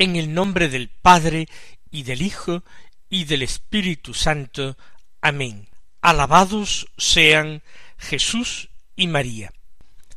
En el nombre del Padre y del Hijo y del Espíritu Santo. Amén. Alabados sean Jesús y María.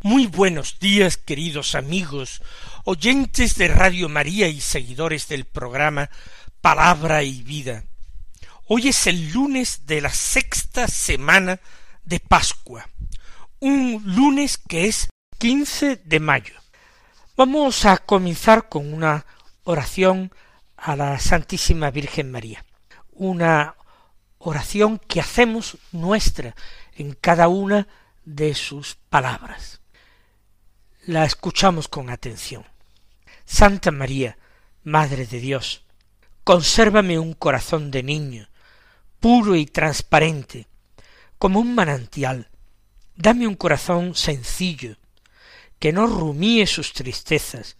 Muy buenos días, queridos amigos, oyentes de Radio María y seguidores del programa Palabra y Vida. Hoy es el lunes de la sexta semana de Pascua, un lunes que es 15 de mayo. Vamos a comenzar con una oración a la Santísima Virgen María. Una oración que hacemos nuestra en cada una de sus palabras. La escuchamos con atención. Santa María, Madre de Dios, consérvame un corazón de niño, puro y transparente, como un manantial. Dame un corazón sencillo, que no rumíe sus tristezas,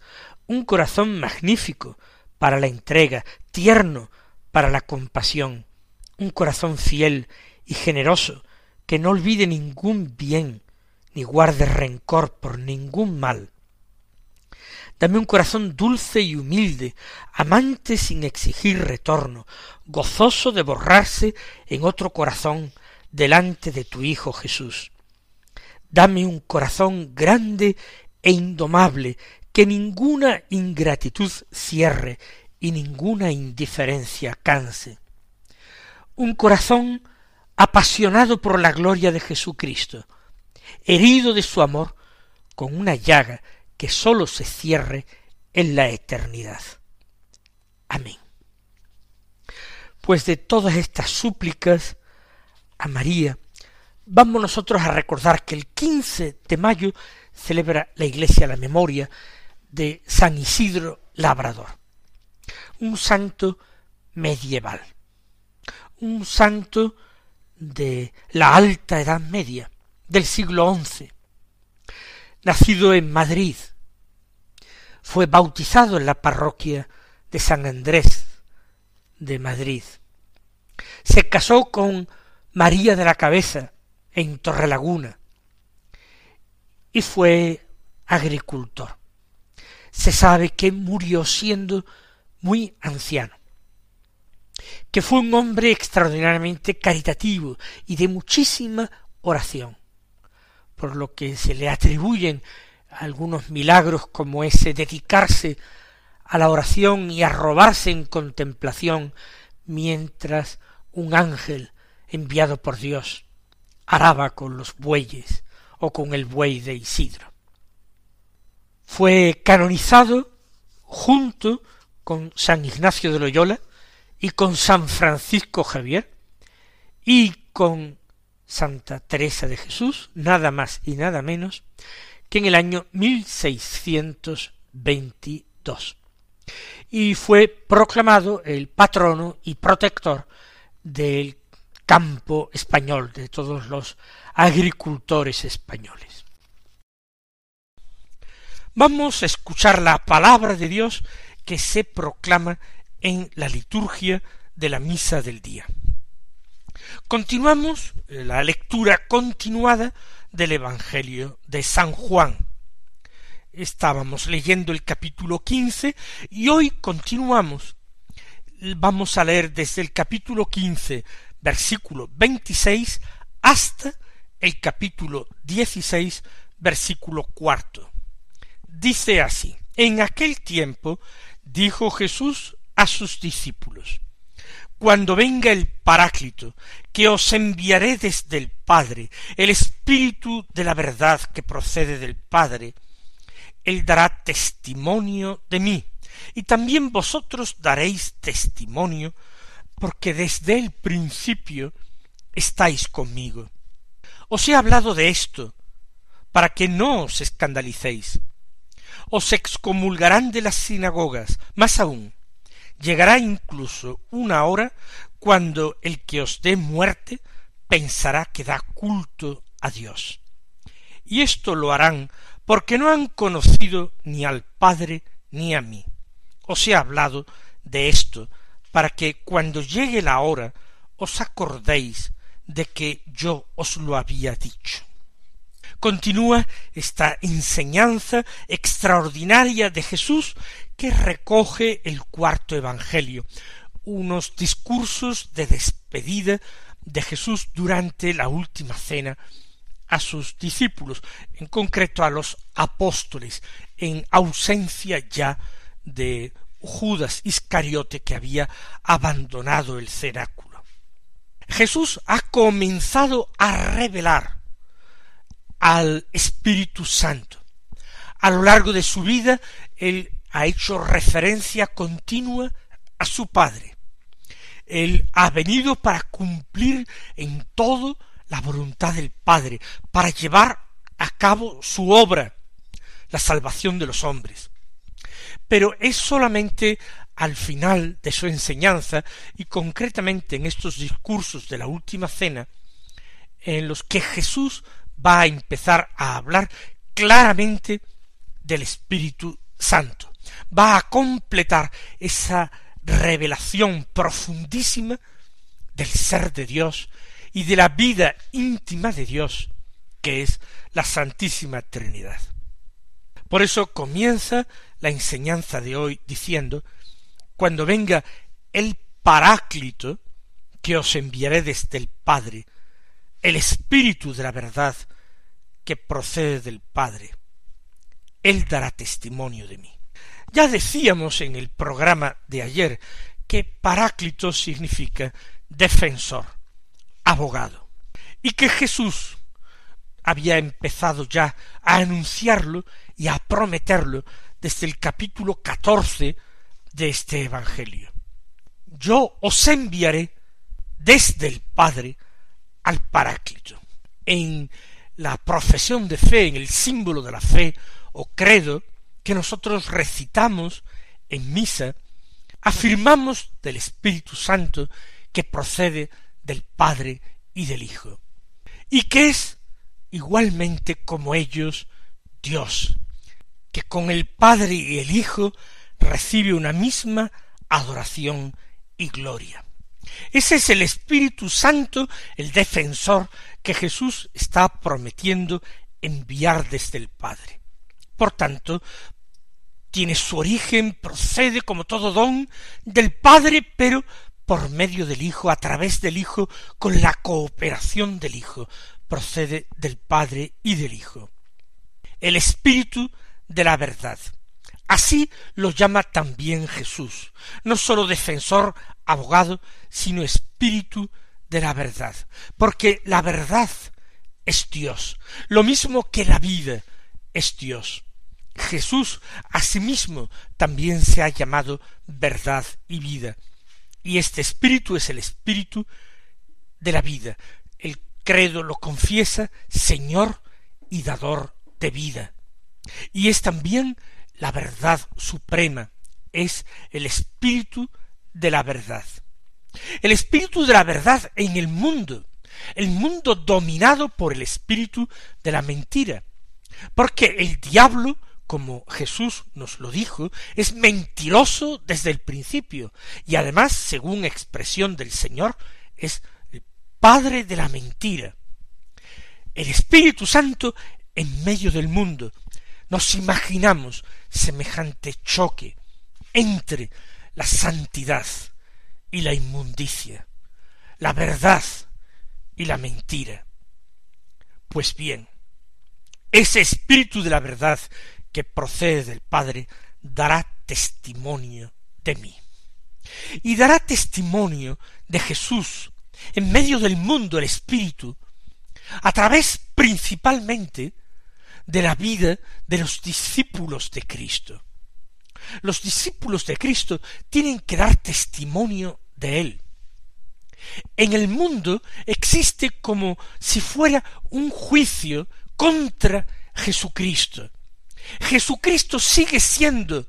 un corazón magnífico para la entrega, tierno para la compasión, un corazón fiel y generoso que no olvide ningún bien, ni guarde rencor por ningún mal. Dame un corazón dulce y humilde, amante sin exigir retorno, gozoso de borrarse en otro corazón delante de tu Hijo Jesús. Dame un corazón grande e indomable que ninguna ingratitud cierre y ninguna indiferencia canse. Un corazón apasionado por la gloria de Jesucristo, herido de su amor con una llaga que sólo se cierre en la eternidad. Amén. Pues de todas estas súplicas a María, vamos nosotros a recordar que el quince de mayo celebra la Iglesia la memoria de San Isidro Labrador, un santo medieval, un santo de la alta Edad Media, del siglo XI, nacido en Madrid, fue bautizado en la parroquia de San Andrés de Madrid, se casó con María de la Cabeza en Torrelaguna y fue agricultor se sabe que murió siendo muy anciano, que fue un hombre extraordinariamente caritativo y de muchísima oración, por lo que se le atribuyen algunos milagros como ese dedicarse a la oración y arrobarse en contemplación mientras un ángel enviado por Dios araba con los bueyes o con el buey de Isidro fue canonizado junto con San Ignacio de Loyola y con San Francisco Javier y con Santa Teresa de Jesús, nada más y nada menos que en el año 1622. Y fue proclamado el patrono y protector del campo español, de todos los agricultores españoles. Vamos a escuchar la palabra de Dios que se proclama en la liturgia de la misa del día. Continuamos la lectura continuada del Evangelio de San Juan. Estábamos leyendo el capítulo quince y hoy continuamos. Vamos a leer desde el capítulo quince, versículo veintiséis, hasta el capítulo dieciséis, versículo cuarto dice así, en aquel tiempo dijo Jesús a sus discípulos, cuando venga el Paráclito, que os enviaré desde el Padre, el Espíritu de la verdad que procede del Padre, él dará testimonio de mí, y también vosotros daréis testimonio, porque desde el principio estáis conmigo. Os he hablado de esto, para que no os escandalicéis. Os excomulgarán de las sinagogas, más aún, llegará incluso una hora cuando el que os dé muerte pensará que da culto a Dios. Y esto lo harán porque no han conocido ni al Padre ni a mí. Os he hablado de esto para que cuando llegue la hora os acordéis de que yo os lo había dicho. Continúa esta enseñanza extraordinaria de Jesús que recoge el cuarto Evangelio, unos discursos de despedida de Jesús durante la última cena a sus discípulos, en concreto a los apóstoles, en ausencia ya de Judas Iscariote que había abandonado el cenáculo. Jesús ha comenzado a revelar al Espíritu Santo. A lo largo de su vida, él ha hecho referencia continua a su Padre. Él ha venido para cumplir en todo la voluntad del Padre, para llevar a cabo su obra, la salvación de los hombres. Pero es solamente al final de su enseñanza, y concretamente en estos discursos de la última cena, en los que Jesús va a empezar a hablar claramente del Espíritu Santo. Va a completar esa revelación profundísima del ser de Dios y de la vida íntima de Dios, que es la Santísima Trinidad. Por eso comienza la enseñanza de hoy diciendo, cuando venga el Paráclito, que os enviaré desde el Padre, el Espíritu de la verdad, que procede del Padre, Él dará testimonio de mí. Ya decíamos en el programa de ayer que Paráclito significa defensor, abogado, y que Jesús había empezado ya a anunciarlo y a prometerlo desde el capítulo catorce de este Evangelio. Yo os enviaré desde el Padre al Paráclito. En la profesión de fe, en el símbolo de la fe o credo que nosotros recitamos en misa, afirmamos del Espíritu Santo que procede del Padre y del Hijo, y que es igualmente como ellos Dios, que con el Padre y el Hijo recibe una misma adoración y gloria. Ese es el Espíritu Santo, el defensor que Jesús está prometiendo enviar desde el Padre. Por tanto, tiene su origen, procede como todo don del Padre, pero por medio del Hijo, a través del Hijo, con la cooperación del Hijo, procede del Padre y del Hijo. El Espíritu de la verdad. Así lo llama también Jesús, no sólo defensor, abogado, sino Espíritu de la verdad, porque la verdad es Dios, lo mismo que la vida es Dios. Jesús asimismo también se ha llamado verdad y vida, y este espíritu es el espíritu de la vida. El credo lo confiesa Señor y dador de vida. Y es también la verdad suprema, es el espíritu de la verdad. El espíritu de la verdad en el mundo, el mundo dominado por el espíritu de la mentira. Porque el diablo como Jesús nos lo dijo, es mentiroso desde el principio, y además, según expresión del Señor, es el padre de la mentira. El Espíritu Santo en medio del mundo. Nos imaginamos semejante choque entre la santidad y la inmundicia, la verdad y la mentira. Pues bien, ese espíritu de la verdad que procede del Padre dará testimonio de mí. y dará testimonio de Jesús en medio del mundo el Espíritu, a través principalmente de la vida de los discípulos de Cristo. Los discípulos de Cristo tienen que dar testimonio de Él. En el mundo existe como si fuera un juicio contra Jesucristo. Jesucristo sigue siendo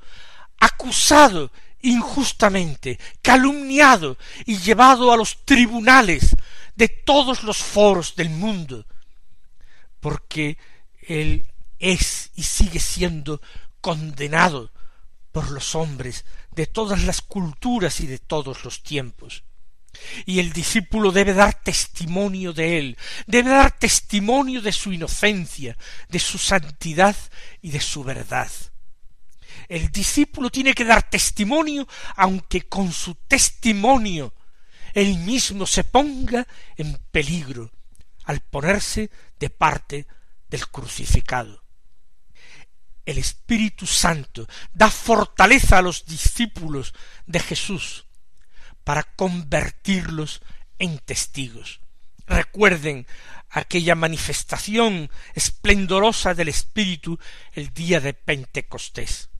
acusado injustamente, calumniado y llevado a los tribunales de todos los foros del mundo, porque él es y sigue siendo condenado por los hombres de todas las culturas y de todos los tiempos. Y el discípulo debe dar testimonio de él, debe dar testimonio de su inocencia, de su santidad y de su verdad. El discípulo tiene que dar testimonio, aunque con su testimonio él mismo se ponga en peligro al ponerse de parte del crucificado. El Espíritu Santo da fortaleza a los discípulos de Jesús para convertirlos en testigos. Recuerden aquella manifestación esplendorosa del Espíritu el día de Pentecostés.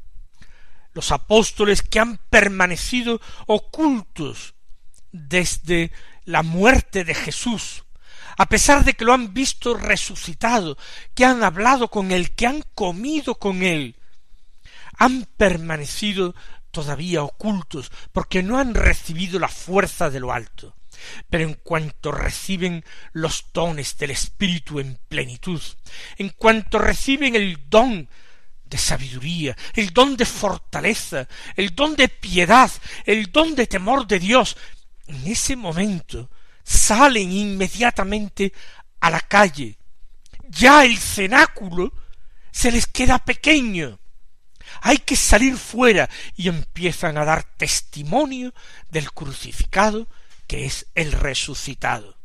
Los apóstoles que han permanecido ocultos desde la muerte de Jesús, a pesar de que lo han visto resucitado, que han hablado con él, que han comido con él, han permanecido todavía ocultos, porque no han recibido la fuerza de lo alto. Pero en cuanto reciben los dones del Espíritu en plenitud, en cuanto reciben el don de sabiduría, el don de fortaleza, el don de piedad, el don de temor de Dios, en ese momento salen inmediatamente a la calle. Ya el cenáculo se les queda pequeño hay que salir fuera y empiezan a dar testimonio del crucificado que es el resucitado.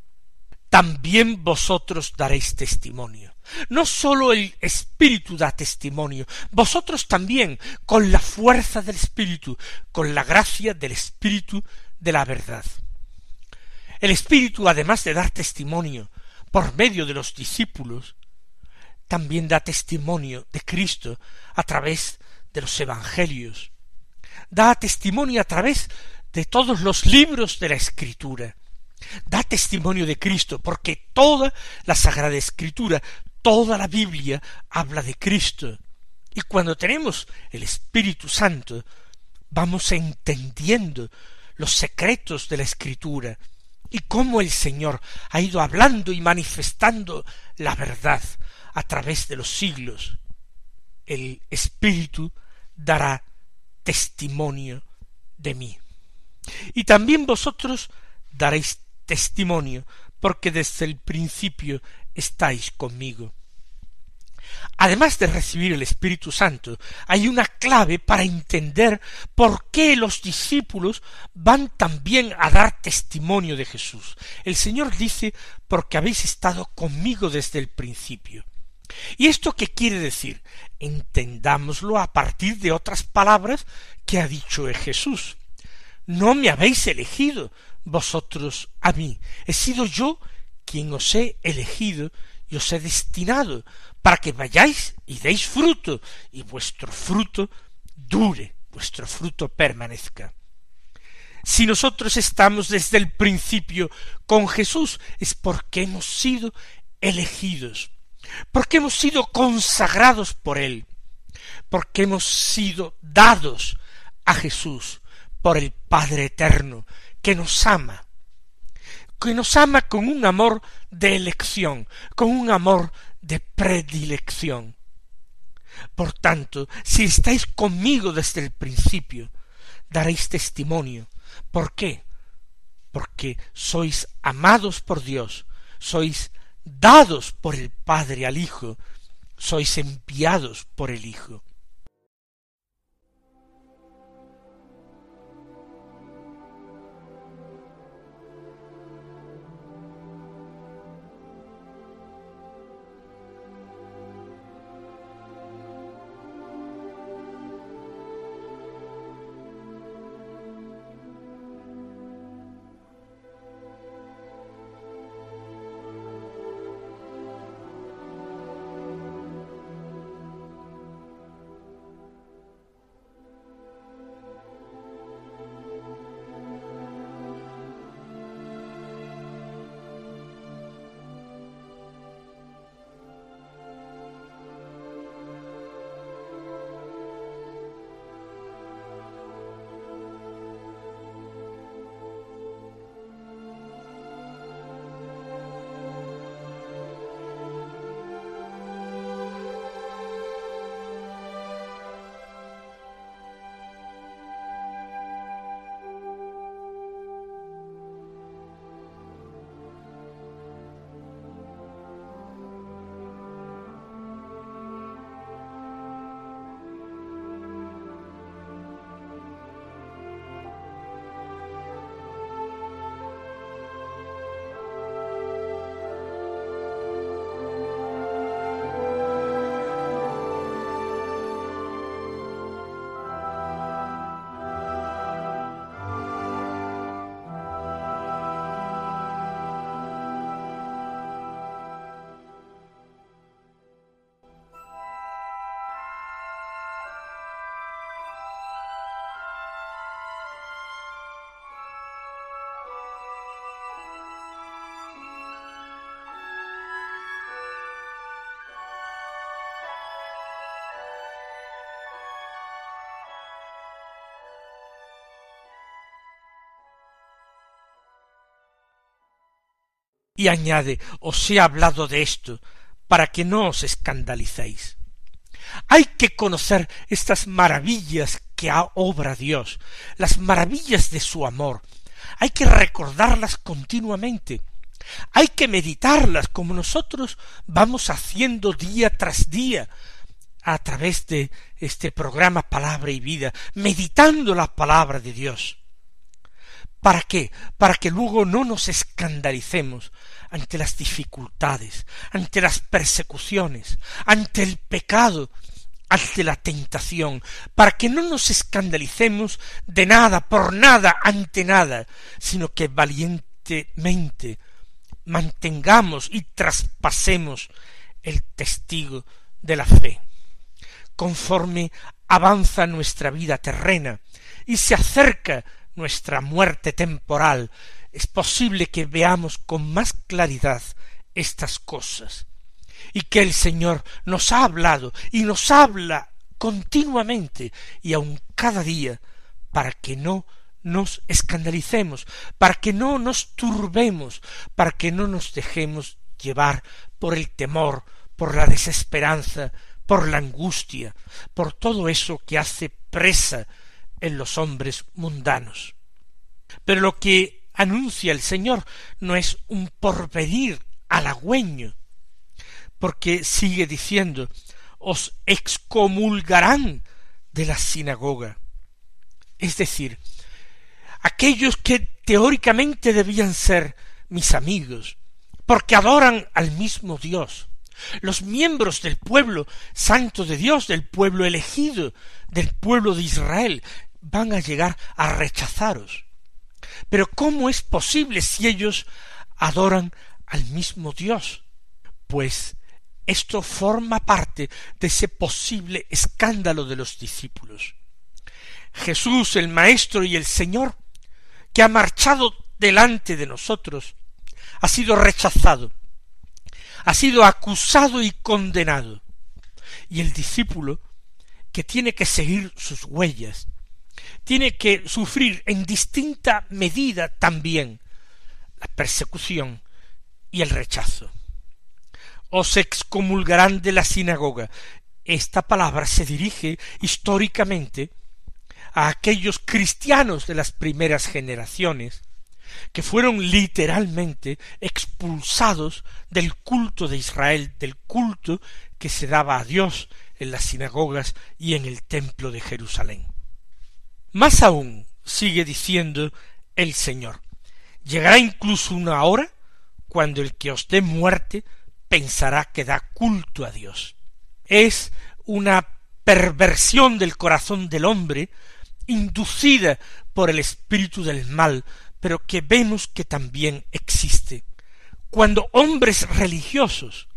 También vosotros daréis testimonio. No sólo el Espíritu da testimonio, vosotros también, con la fuerza del Espíritu, con la gracia del Espíritu de la verdad. El Espíritu, además de dar testimonio por medio de los discípulos, también da testimonio de Cristo a través de los evangelios, da testimonio a través de todos los libros de la Escritura, da testimonio de Cristo, porque toda la Sagrada Escritura, toda la Biblia habla de Cristo. Y cuando tenemos el Espíritu Santo, vamos entendiendo los secretos de la Escritura y cómo el Señor ha ido hablando y manifestando la verdad a través de los siglos el Espíritu dará testimonio de mí. Y también vosotros daréis testimonio, porque desde el principio estáis conmigo. Además de recibir el Espíritu Santo, hay una clave para entender por qué los discípulos van también a dar testimonio de Jesús. El Señor dice, porque habéis estado conmigo desde el principio. ¿Y esto qué quiere decir? Entendámoslo a partir de otras palabras que ha dicho Jesús. No me habéis elegido vosotros a mí, he sido yo quien os he elegido os he destinado para que vayáis y deis fruto y vuestro fruto dure, vuestro fruto permanezca. Si nosotros estamos desde el principio con Jesús es porque hemos sido elegidos porque hemos sido consagrados por Él, porque hemos sido dados a Jesús por el Padre Eterno, que nos ama, que nos ama con un amor de elección, con un amor de predilección. Por tanto, si estáis conmigo desde el principio, daréis testimonio. ¿Por qué? Porque sois amados por Dios, sois dados por el Padre al Hijo, sois enviados por el Hijo. Y añade, os he hablado de esto, para que no os escandalicéis. Hay que conocer estas maravillas que obra Dios, las maravillas de su amor. Hay que recordarlas continuamente. Hay que meditarlas como nosotros vamos haciendo día tras día a través de este programa Palabra y Vida, meditando la palabra de Dios. ¿Para qué? Para que luego no nos escandalicemos ante las dificultades, ante las persecuciones, ante el pecado, ante la tentación, para que no nos escandalicemos de nada, por nada, ante nada, sino que valientemente mantengamos y traspasemos el testigo de la fe. Conforme avanza nuestra vida terrena y se acerca nuestra muerte temporal, es posible que veamos con más claridad estas cosas. Y que el Señor nos ha hablado y nos habla continuamente y aun cada día para que no nos escandalicemos, para que no nos turbemos, para que no nos dejemos llevar por el temor, por la desesperanza, por la angustia, por todo eso que hace presa en los hombres mundanos. Pero lo que anuncia el Señor no es un porvenir halagüeño, porque sigue diciendo, os excomulgarán de la sinagoga. Es decir, aquellos que teóricamente debían ser mis amigos, porque adoran al mismo Dios, los miembros del pueblo santo de Dios, del pueblo elegido, del pueblo de Israel, van a llegar a rechazaros. Pero ¿cómo es posible si ellos adoran al mismo Dios? Pues esto forma parte de ese posible escándalo de los discípulos. Jesús, el Maestro y el Señor, que ha marchado delante de nosotros, ha sido rechazado, ha sido acusado y condenado. Y el discípulo, que tiene que seguir sus huellas, tiene que sufrir en distinta medida también la persecución y el rechazo os excomulgarán de la sinagoga. Esta palabra se dirige históricamente a aquellos cristianos de las primeras generaciones que fueron literalmente expulsados del culto de Israel, del culto que se daba a Dios en las sinagogas y en el templo de Jerusalén. Más aún, sigue diciendo el Señor, llegará incluso una hora cuando el que os dé muerte pensará que da culto a Dios. Es una perversión del corazón del hombre inducida por el espíritu del mal, pero que vemos que también existe. Cuando hombres religiosos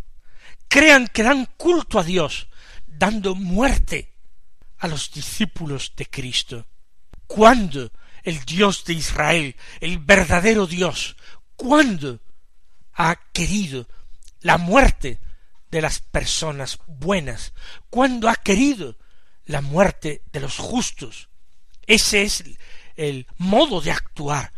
crean que dan culto a Dios, dando muerte a los discípulos de Cristo. Cuando el Dios de Israel, el verdadero Dios, cuando ha querido la muerte de las personas buenas, cuando ha querido la muerte de los justos. Ese es el modo de actuar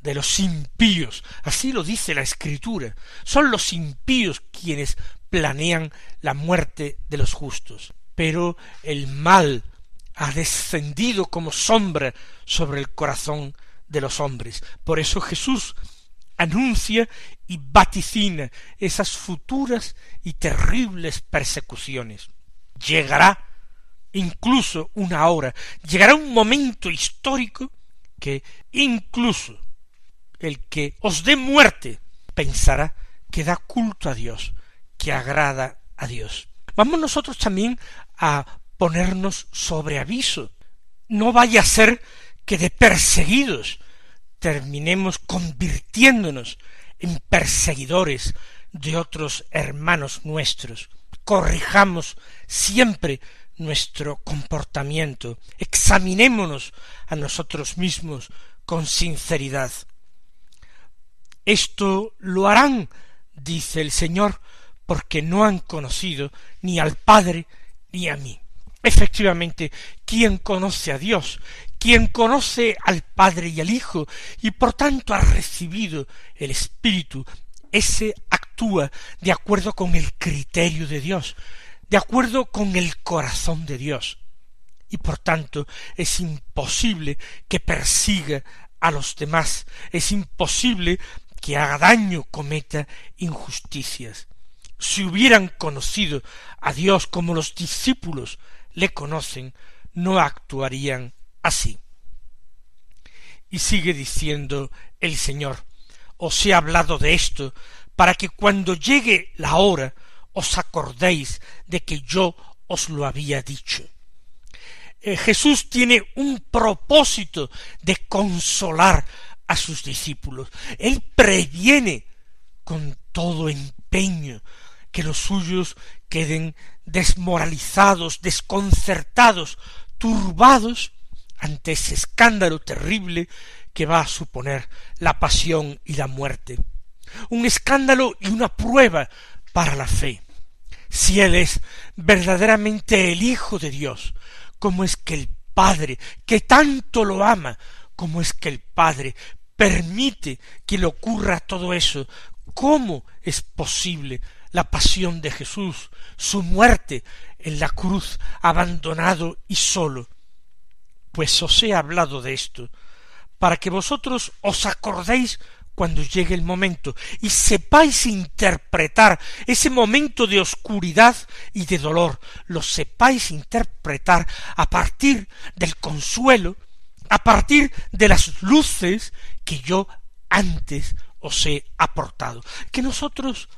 de los impíos. Así lo dice la Escritura. Son los impíos quienes planean la muerte de los justos. Pero el mal ha descendido como sombra sobre el corazón de los hombres. Por eso Jesús anuncia y vaticina esas futuras y terribles persecuciones. Llegará incluso una hora, llegará un momento histórico que incluso el que os dé muerte pensará que da culto a Dios, que agrada a Dios. Vamos nosotros también a ponernos sobre aviso. No vaya a ser que de perseguidos terminemos convirtiéndonos en perseguidores de otros hermanos nuestros. Corrijamos siempre nuestro comportamiento, examinémonos a nosotros mismos con sinceridad. Esto lo harán, dice el Señor, porque no han conocido ni al Padre ni a mí. Efectivamente, quien conoce a Dios, quien conoce al Padre y al Hijo, y por tanto ha recibido el Espíritu. Ese actúa de acuerdo con el criterio de Dios, de acuerdo con el corazón de Dios, y por tanto es imposible que persiga a los demás, es imposible que haga daño, cometa injusticias. Si hubieran conocido a Dios como los discípulos le conocen, no actuarían así. Y sigue diciendo el Señor, os he hablado de esto para que cuando llegue la hora os acordéis de que yo os lo había dicho. Eh, Jesús tiene un propósito de consolar a sus discípulos. Él previene con todo empeño que los suyos queden desmoralizados, desconcertados, turbados ante ese escándalo terrible que va a suponer la pasión y la muerte. Un escándalo y una prueba para la fe. Si Él es verdaderamente el Hijo de Dios, ¿cómo es que el Padre, que tanto lo ama, cómo es que el Padre permite que le ocurra todo eso? ¿Cómo es posible la pasión de Jesús, su muerte en la cruz, abandonado y solo? Pues os he hablado de esto, para que vosotros os acordéis cuando llegue el momento y sepáis interpretar ese momento de oscuridad y de dolor, lo sepáis interpretar a partir del consuelo, a partir de las luces que yo antes os he aportado. Que nosotros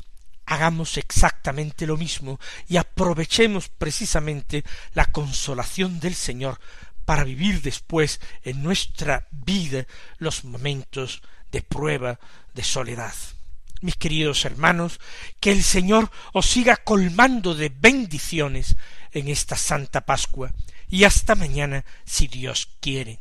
hagamos exactamente lo mismo y aprovechemos precisamente la consolación del Señor para vivir después en nuestra vida los momentos de prueba, de soledad. Mis queridos hermanos, que el Señor os siga colmando de bendiciones en esta Santa Pascua y hasta mañana si Dios quiere.